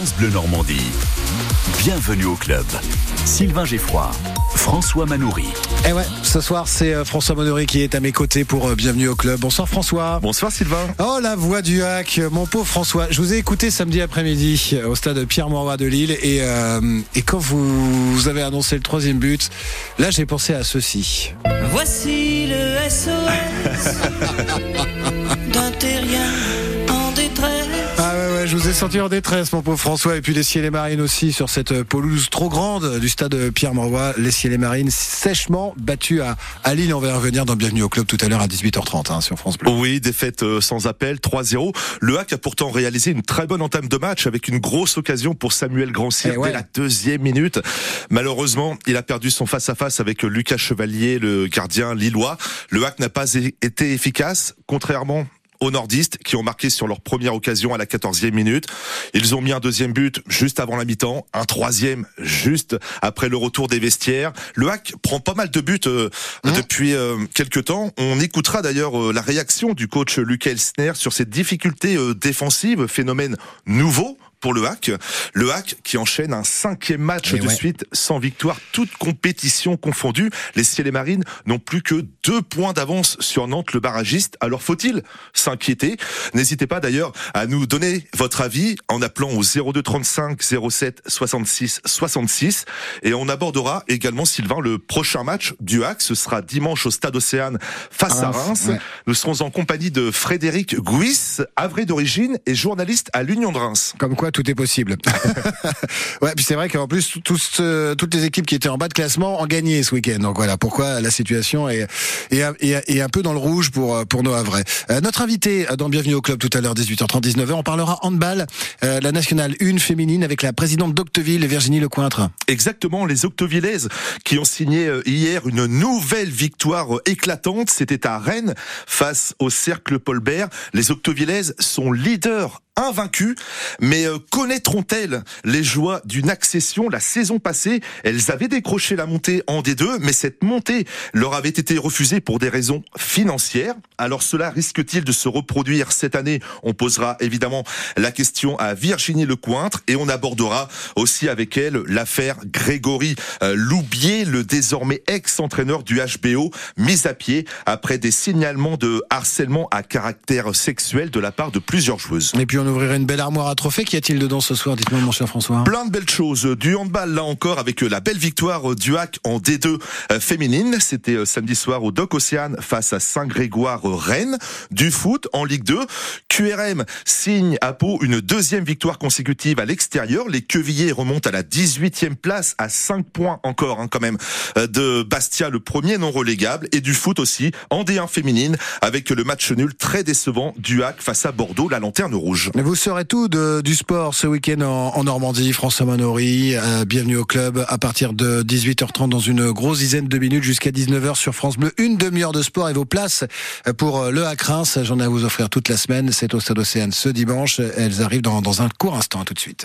France Bleu Normandie. Bienvenue au club. Sylvain Geffroy, François Manoury. Et ouais, ce soir c'est euh, François Manoury qui est à mes côtés pour euh, Bienvenue au club. Bonsoir François. Bonsoir Sylvain. Oh la voix du hack, mon pauvre François. Je vous ai écouté samedi après-midi euh, au stade Pierre-Mauroy de Lille et, et quand vous, vous avez annoncé le troisième but, là j'ai pensé à ceci. Voici le SOS d'un terrien je vous ai senti en détresse, mon pauvre François, et puis les ciels et marines aussi sur cette pelouse trop grande du stade Pierre-Mauroy. Les ciels et marines sèchement battus à, à Lille. On va y revenir dans Bienvenue au club tout à l'heure à 18h30 hein, sur France Bleu. Oui, défaite euh, sans appel, 3-0. Le Hack a pourtant réalisé une très bonne entame de match avec une grosse occasion pour Samuel Grandcir Eh ouais. dès la deuxième minute. Malheureusement, il a perdu son face-à-face avec Lucas Chevalier, le gardien lillois. Le Hack n'a pas été efficace, contrairement aux nordistes qui ont marqué sur leur première occasion à la 14e minute. Ils ont mis un deuxième but juste avant la mi-temps, un troisième juste après le retour des vestiaires. Le Hack prend pas mal de buts euh, depuis euh, quelques temps. On écoutera d'ailleurs euh, la réaction du coach Lucas Elsner sur cette difficulté euh, défensive, phénomène nouveau pour le Hack. Le Hack qui enchaîne un cinquième match Et de ouais. suite sans victoire, toute compétition confondue. Les Ciels et Marines n'ont plus que deux points d'avance sur Nantes, le barragiste. Alors faut-il s'inquiéter? N'hésitez pas d'ailleurs à nous donner votre avis en appelant au 02 35 07 66 66 et on abordera également Sylvain le prochain match du Hack. Ce sera dimanche au Stade Océane face à Reims, Reims. ouais. Nous serons en compagnie de Frédéric Gouis, havre d'origine et journaliste à l'Union de Reims. Comme quoi, tout est possible. ouais, puis c'est vrai qu'en plus, euh, toutes les équipes qui étaient en bas de classement ont gagné ce week-end. Donc voilà, pourquoi la situation est, est, est- est un peu dans le rouge pour, pour nos Havrais. Euh, notre invité dans Bienvenue au Club tout à l'heure, 18h30, 19h, on parlera handball, euh, la nationale 1 féminine avec la présidente d'Octeville, Virginie Lecointre. Exactement, les Octevillaises qui ont signé euh, hier une nouvelle victoire euh, éclatante. C'était à Rennes face au Cercle Paul Bert. Les Octevillaises sont leaders invaincus, mais euh, connaîtront-elles les joies d'une accession La saison passée, elles avaient décroché la montée en D2, mais cette montée leur avait été refusée pour des raisons financières. Alors cela risque-t-il de se reproduire cette année? On posera évidemment la question à Virginie Lecointre et on abordera aussi avec elle l'affaire Grégory euh, Loubier, le désormais ex-entraîneur du HBO, mis à pied après des signalements de harcèlement à caractère sexuel de la part de plusieurs joueuses. Ouvrirait une belle armoire à trophées. Qu'y a-t-il dedans ce soir? Dites-moi, mon cher François. Plein de belles choses. Du handball, là encore, avec euh, la belle victoire du HAC en D2 euh, féminine. C'était euh, samedi soir au Doc Océane face à Saint-Grégoire-Rennes. Du foot en Ligue 2. QRM signe à Pau une deuxième victoire consécutive à l'extérieur. Les Quevillers remontent à la 18e place, à 5 points encore, hein, quand même, de Bastia, le premier non relégable. Et du foot aussi en D1 féminine, avec le match nul très décevant du HAC face à Bordeaux, la lanterne rouge. Vous saurez tout de, du sport ce week-end en, Normandie. François Manori, euh, bienvenue au club à partir de 18h30 dans une grosse dizaine de minutes jusqu'à 19h sur France Bleu. Une demi-heure de sport et vos places pour euh, le Hack Reims. J'en ai à vous offrir toute la semaine. C'est au Stade Océane ce dimanche. Elles arrivent dans, un court instant. Tout de suite.